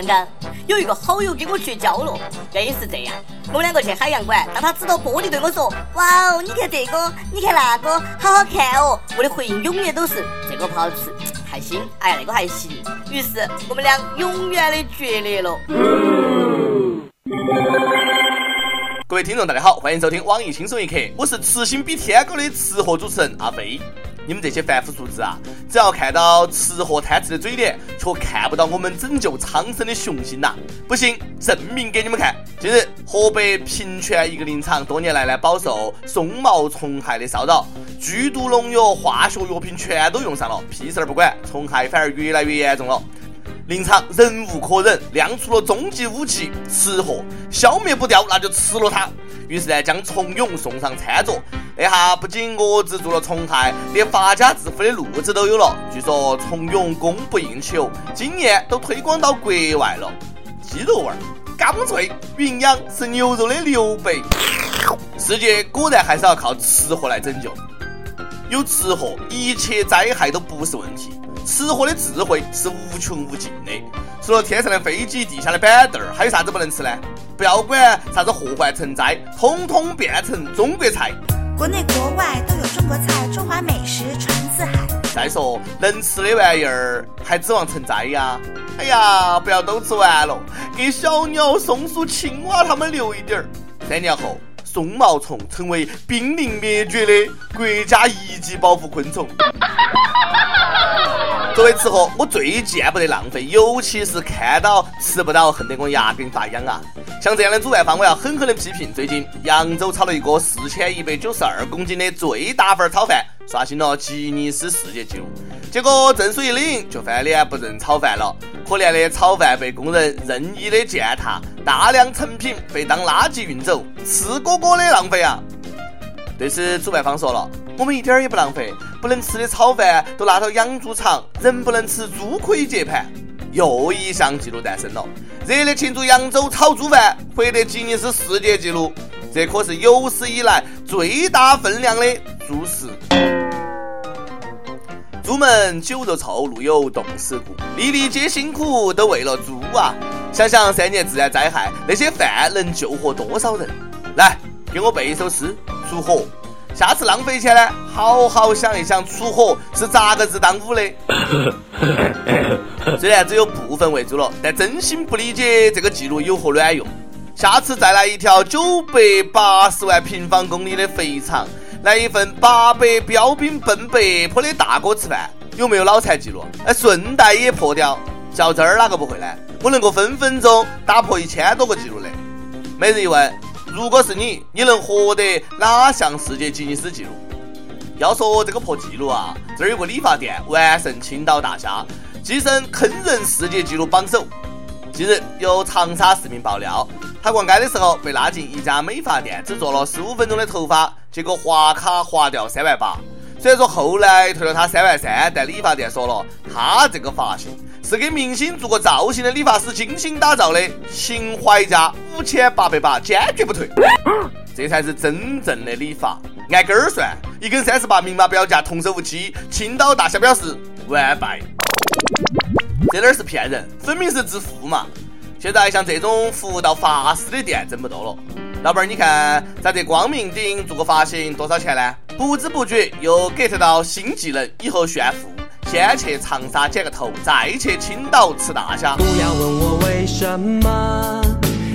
刚刚有一个好友跟我绝交了，原因是这样：我们两个去海洋馆，当他指着玻璃对我说：“哇哦，你看这个，你看那个，好好看哦。”我的回应永远都是：“这个不好吃，还行。”哎呀，那个还行。于是我们俩永远的决裂了。各位听众，大家好，欢迎收听网易轻松一刻，我是痴心比天高的吃货主持人阿飞。你们这些凡夫俗子啊，只要看到吃货贪吃的嘴脸，却看不到我们拯救苍生的雄心呐！不信，证明给你们看。近日，河北平泉一个林场多年来呢，饱受松毛虫害的骚扰，剧毒农药、化学药品全都用上了，屁事儿不管，虫害反而越来越严重了。林场忍无可忍，亮出了终极武器——吃货，消灭不掉，那就吃了它。于是呢，将虫蛹送上餐桌。那下不仅遏制住了虫害，连发家致富的路子都有了。据说虫蛹供不应求，今年都推广到国外了。鸡肉味儿，刚脆，营养是牛肉的六倍。世界果然还是要靠吃货来拯救。有吃货，一切灾害都不是问题。吃货的智慧是无穷无尽的。除了天上的飞机、地下的板凳儿，还有啥子不能吃呢？不要管啥子祸患成灾，通通变成中国菜。国内国外都有中国菜，中华美食传四海。再说能吃的玩意儿，还指望成灾呀？哎呀，不要都吃完了，给小鸟、松鼠、青蛙它们留一点儿。三年后，松毛虫成为濒临灭绝的国家一级保护昆虫。作为吃货，我最见不得浪费，尤其是看到吃不到，恨得我牙根发痒啊！像这样的主办方，我要狠狠的批评。最近扬州炒了一个四千一百九十二公斤的最大份炒饭，刷新了吉尼斯世界纪录。结果证书一领，就翻脸不认炒饭了。可怜的炒饭被工人任意的践踏，大量成品被当垃圾运走，赤果果的浪费啊！对此，主办方说了，我们一点儿也不浪费。不能吃的炒饭都拿到养猪场，人不能吃，猪可以接盘。又一项纪录诞生了，热烈庆祝扬州炒猪饭获得吉尼斯世界纪录，这可是有史以来最大分量的猪食。猪门酒肉臭，路有冻死骨，粒粒皆辛苦，都为了猪啊！想想三年自然灾害，那些饭能救活多少人？来，给我背一首诗：锄禾。下次浪费钱呢，好好想一想，出火是咋个子当午的？虽然只有部分喂猪了，但真心不理解这个记录有何卵用。下次再来一条九百八十万平方公里的肥肠，来一份八百标兵奔北坡的大锅吃饭，有没有脑残记录？哎，顺带也破掉。较真儿哪个不会呢？我能够分分钟打破一千多个记录的。每日一问。如果是你，你能获得哪项世界吉尼斯纪录？要说这个破纪录啊，这儿有个理发店完胜青岛大虾，跻身坑人世界纪录榜首。近日，有长沙市民爆料，他逛街的时候被拉进一家美发店，只做了十五分钟的头发，结果划卡划掉三万八。虽然说后来退了他三万三，但理发店说了，他这个发型。是给明星做过造型的理发师精心打造的，情怀价五千八百八，坚决不退。这才是真正的理发，按根儿算，一根三十八，明码标价，童叟无欺。青岛大侠表示完败。这哪儿是骗人，分明是致富嘛！现在像这种服务到发丝的店真不多了。老板儿，你看在这光明顶做个发型多少钱呢？不知不觉又 get 到新技能，以后炫富。先去长沙剪个头，再去青岛吃大虾。不要问我为什么，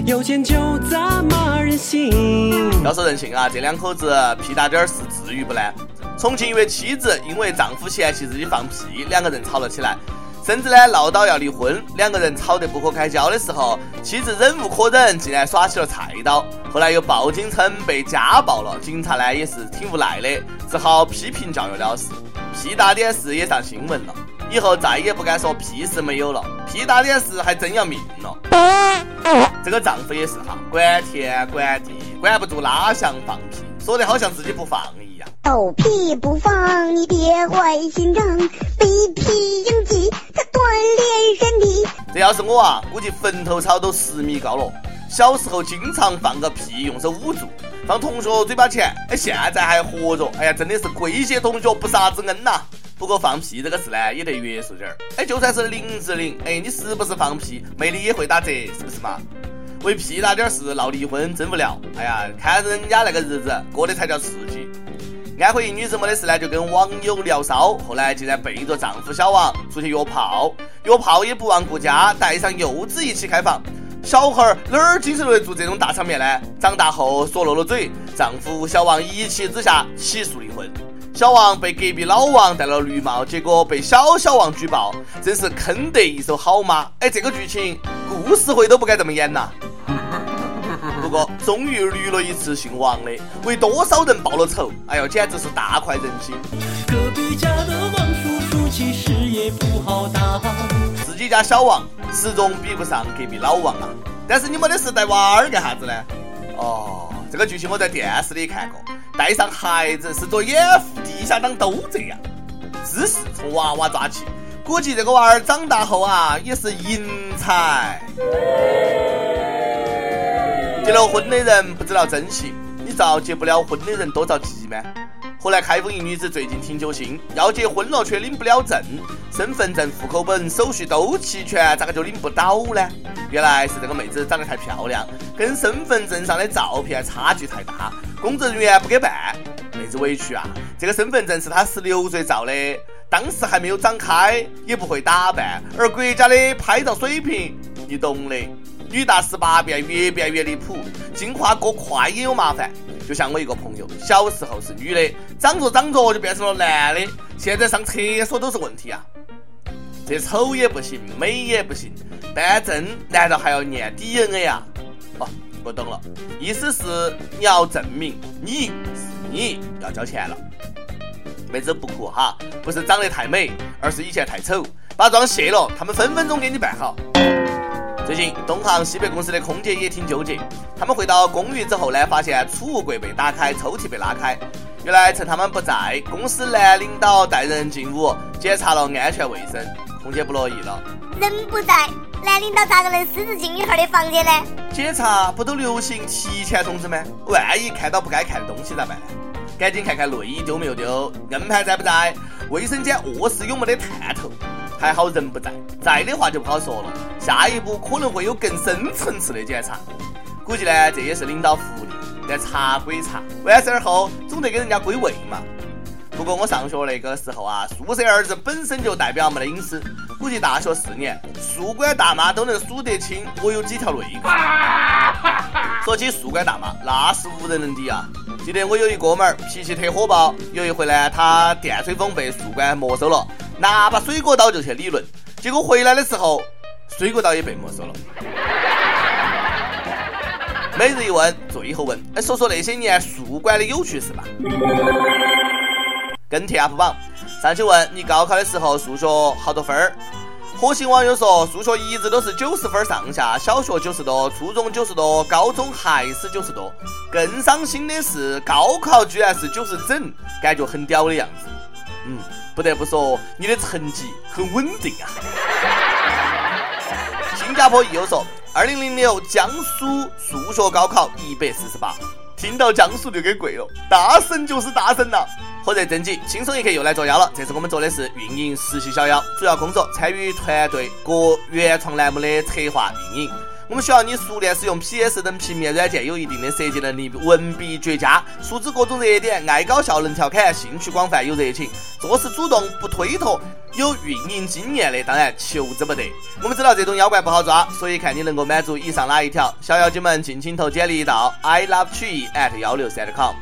有钱就这么任性。要说任性啊，这两口子屁大点儿事至于不呢？重庆一位妻子因为丈夫嫌弃自己放屁，两个人吵了起来，甚至呢闹到要离婚。两个人吵得不可开交的时候，妻子忍无可忍，竟然耍起了菜刀。后来又报警称被家暴了，警察呢也是挺无奈的，只好批评教育了事。屁大点事也上新闻了，以后再也不敢说屁事没有了。屁大点事还真要命了。这个丈夫也是哈，管天管地，管不住拉响放屁，说的好像自己不放一样。狗屁不放，你别坏心肠。被屁应激，它锻炼身体。这要是我啊，估计坟头草都十米高了。小时候经常放个屁，用手捂住，放同学嘴巴前。哎，现在还活着，哎呀，真的是贵谢同学不杀之恩呐！不过放屁这个事呢，也得约束点儿。哎，就算是零至零，哎，你是不是放屁，魅力也会打折，是不是嘛？为屁大点事闹离婚真无聊。哎呀，看人家那个日子过得才叫刺激。安徽一女子没得事呢，就跟网友聊骚，后来竟然背着丈夫小王出去约炮，约炮也不忘顾家，带上幼子一起开房。小孩儿哪儿经受得住这种大场面呢？长大后说漏了嘴，丈夫小王一气之下起诉离婚。小王被隔壁老王戴了绿帽，结果被小小王举报，真是坑得一手好妈。哎，这个剧情故事会都不该这么演呐。不过，终于绿了一次姓王的，为多少人报了仇？哎呦，简直是大快人心！隔壁家的王叔叔其实也不好当，你家小王始终比不上隔壁老王啊。但是你没得事带娃儿干啥子呢？哦，这个剧情我在电视里看过，带上孩子是做掩护，地下党都这样。知识从娃娃抓起，估计这个娃儿长大后啊，也是英才。结了婚的人不知道珍惜，你着结不了婚的人多着急吗？后来开封一女子最近挺揪心，要结婚了却领不了证，身份证、户口本手续都齐全，咋个就领不到呢？原来是这个妹子长得太漂亮，跟身份证上的照片差距太大，工作人员不给办，妹子委屈啊！这个身份证是她十六岁照的，当时还没有长开，也不会打扮，而国家的拍照水平，你懂的。女大十八变，越变越离谱，进化过快也有麻烦。就像我一个朋友，小时候是女的，长着长着就变成了男的，现在上厕所都是问题啊！这丑也不行，美也不行，办证难道还要验 DNA 啊？哦，我懂了，意思是你要证明你是你要交钱了。妹子不哭哈，不是长得太美，而是以前太丑，把妆卸了，他们分分钟给你办好。最近，东航西北公司的空姐也挺纠结。他们回到公寓之后呢，发现储物柜被打开，抽屉被拉开。原来趁他们不在，公司男领导带人进屋检查了安全卫生。空姐不乐意了：人不在，男领导咋个能私自进女孩的房间呢？检查不都流行提前通知吗？万一看到不该看的东西咋办？赶紧看看内衣丢没有丢，硬盘在不在，卫生间、卧室有没得探头。还好人不在，在的话就不好说了。下一步可能会有更深层次的检查，估计呢这也是领导福利。但查归查，完事儿后总得给人家归位嘛。不过我上学那个时候啊，宿舍儿子本身就代表没得隐私，估计大学四年，宿管大妈都能数得清我有几条内裤。说起宿管大妈，那是无人能敌啊！记得我有一哥们儿脾气特火爆，有一回呢，他电吹风被宿管没收了。拿把水果刀就去理论，结果回来的时候，水果刀也被没收了。每日一问，最后问，哎，说说那些年宿管的有趣事吧。跟帖 UP 榜，上去问你高考的时候数学好多分儿？火星网友说数学一直都是九十分上下，小学九十多，初中九十多，高中还是九十多。更伤心的是高考居然是九十整，感觉很屌的样子。嗯。不得不说，你的成绩很稳定啊！新加坡益友说，二零零六江苏数学高考一百四十八，听到江苏就给跪了，大神就是大神呐！火热正经，轻松一刻又来作妖了。这次我们做的是运营实习小妖，主要工作参与团队各原创栏目的策划运营。我们需要你熟练使用 PS 等平面软件，有一定的设计能力，文笔绝佳，熟知各种热点，爱搞笑能调侃，兴趣广泛有热情，做事主动不推脱，有运营经验的当然求之不得。我们知道这种妖怪不好抓，所以看你能够满足以上哪一条，小妖精们尽情投简历到 i love 曲艺 at 幺六三 com。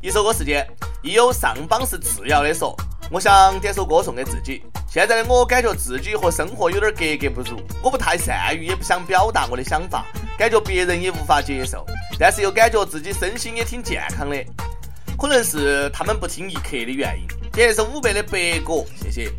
一首歌时间，亦有上榜是次要的说。我想点首歌送给自己。现在的我感觉自己和生活有点格格不入，我不太善于，也不想表达我的想法，感觉别人也无法接受，但是又感觉自己身心也挺健康的，可能是他们不听一刻的原因。点一首五百的白果，谢谢。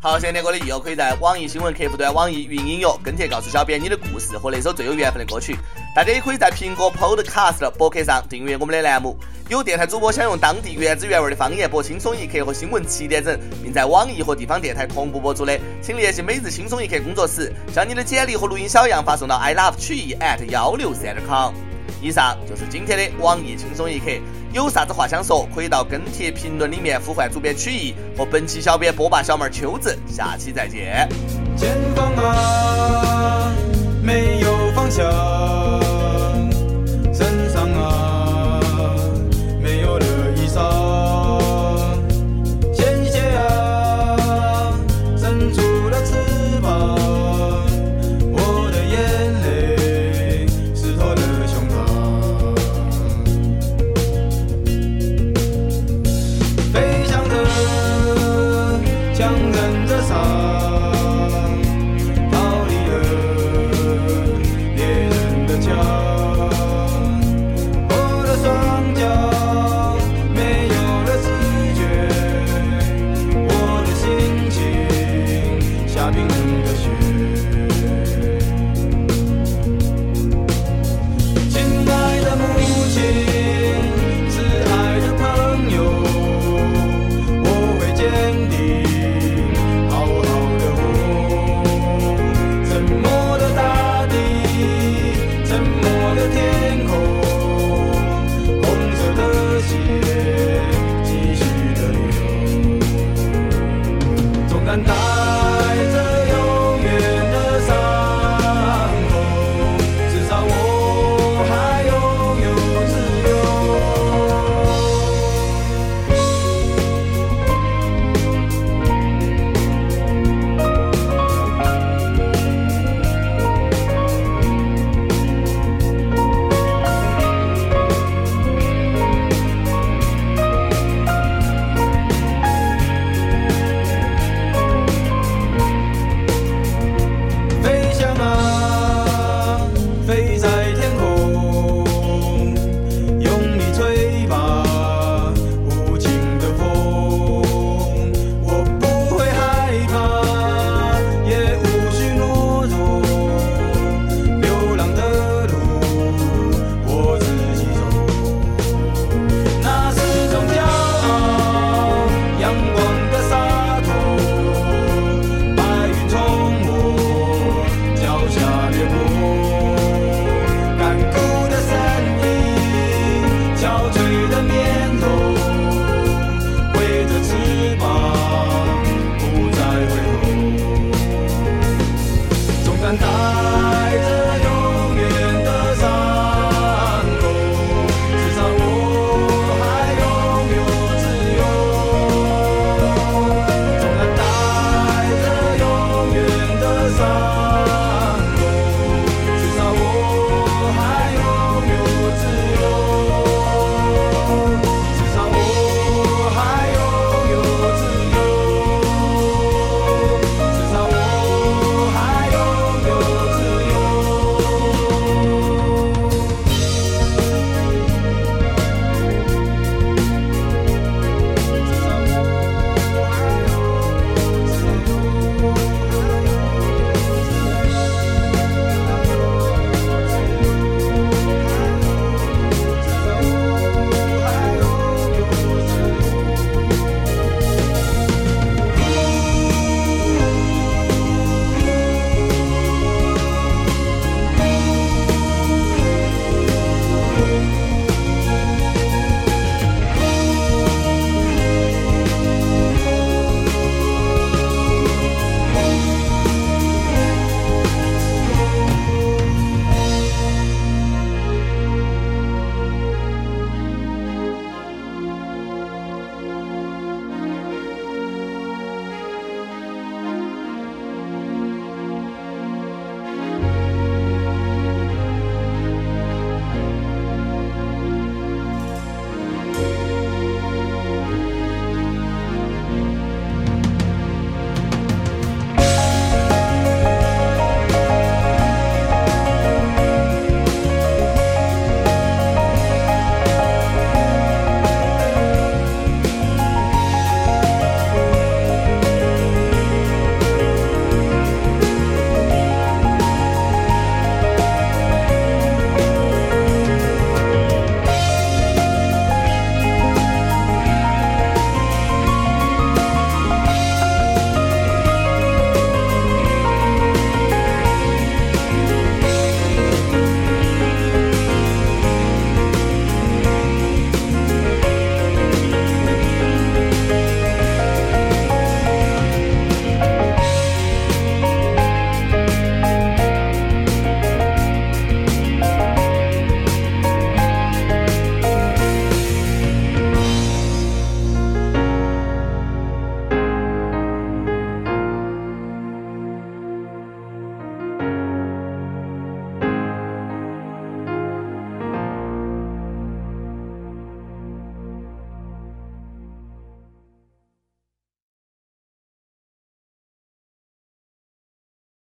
好，现在我的益友可以在网易新闻客户端、网易云音乐跟帖告诉小编你的故事和那首最有缘分的歌曲。大家也可以在苹果 Podcast 博客上订阅我们的栏目。有电台主播想用当地原汁原味的方言播《轻松一刻》和新闻七点整，并在网易和地方电台同步播出的，请联系每日轻松一刻工作室，将你的简历和录音小样发送到 i love 曲艺 at 幺六三点 com。以上就是今天的网易轻松一刻。有啥子话想说可以到跟帖评论里面呼唤主编曲艺和本期小编波霸小妹秋子下期再见。前方啊没有方向。